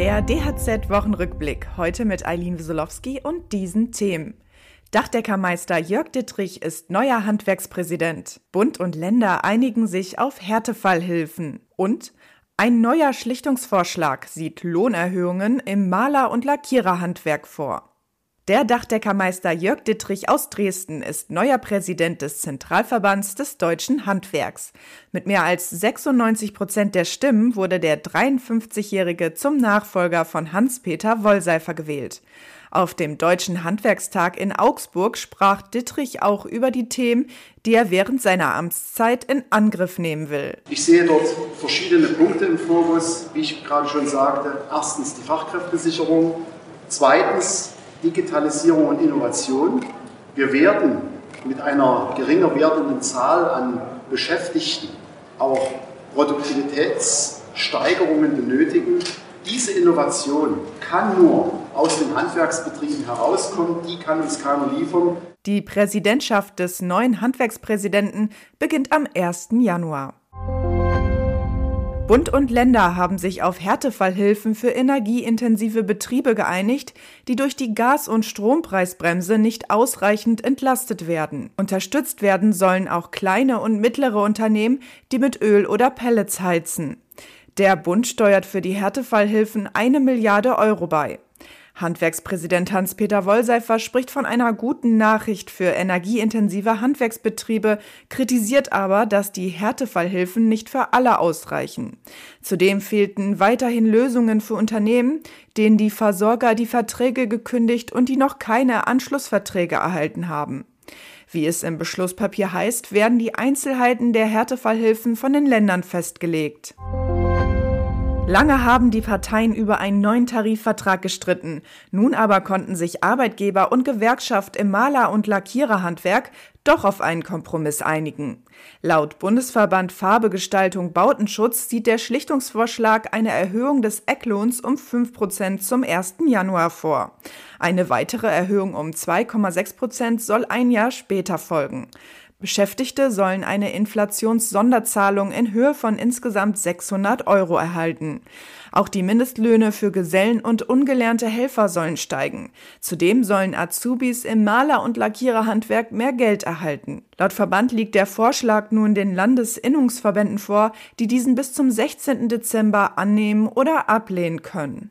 Der DHZ-Wochenrückblick heute mit Eileen Wiesolowski und diesen Themen. Dachdeckermeister Jörg Dittrich ist neuer Handwerkspräsident. Bund und Länder einigen sich auf Härtefallhilfen. Und ein neuer Schlichtungsvorschlag sieht Lohnerhöhungen im Maler- und Lackiererhandwerk vor. Der Dachdeckermeister Jörg Dittrich aus Dresden ist neuer Präsident des Zentralverbands des deutschen Handwerks. Mit mehr als 96 Prozent der Stimmen wurde der 53-Jährige zum Nachfolger von Hans-Peter Wollseifer gewählt. Auf dem Deutschen Handwerkstag in Augsburg sprach Dittrich auch über die Themen, die er während seiner Amtszeit in Angriff nehmen will. Ich sehe dort verschiedene Punkte im Fokus, wie ich gerade schon sagte. Erstens die Fachkräftesicherung, zweitens Digitalisierung und Innovation. Wir werden mit einer geringer werdenden Zahl an Beschäftigten auch Produktivitätssteigerungen benötigen. Diese Innovation kann nur aus den Handwerksbetrieben herauskommen, die kann uns keiner liefern. Die Präsidentschaft des neuen Handwerkspräsidenten beginnt am 1. Januar. Bund und Länder haben sich auf Härtefallhilfen für energieintensive Betriebe geeinigt, die durch die Gas- und Strompreisbremse nicht ausreichend entlastet werden. Unterstützt werden sollen auch kleine und mittlere Unternehmen, die mit Öl oder Pellets heizen. Der Bund steuert für die Härtefallhilfen eine Milliarde Euro bei. Handwerkspräsident Hans-Peter Wollseifer spricht von einer guten Nachricht für energieintensive Handwerksbetriebe, kritisiert aber, dass die Härtefallhilfen nicht für alle ausreichen. Zudem fehlten weiterhin Lösungen für Unternehmen, denen die Versorger die Verträge gekündigt und die noch keine Anschlussverträge erhalten haben. Wie es im Beschlusspapier heißt, werden die Einzelheiten der Härtefallhilfen von den Ländern festgelegt. Lange haben die Parteien über einen neuen Tarifvertrag gestritten. Nun aber konnten sich Arbeitgeber und Gewerkschaft im Maler- und Lackiererhandwerk doch auf einen Kompromiss einigen. Laut Bundesverband Farbe Gestaltung Bautenschutz sieht der Schlichtungsvorschlag eine Erhöhung des Ecklohns um 5 Prozent zum 1. Januar vor. Eine weitere Erhöhung um 2,6 Prozent soll ein Jahr später folgen. Beschäftigte sollen eine Inflationssonderzahlung in Höhe von insgesamt 600 Euro erhalten. Auch die Mindestlöhne für Gesellen und ungelernte Helfer sollen steigen. Zudem sollen Azubis im Maler- und Lackiererhandwerk mehr Geld erhalten. Laut Verband liegt der Vorschlag nun den Landesinnungsverbänden vor, die diesen bis zum 16. Dezember annehmen oder ablehnen können.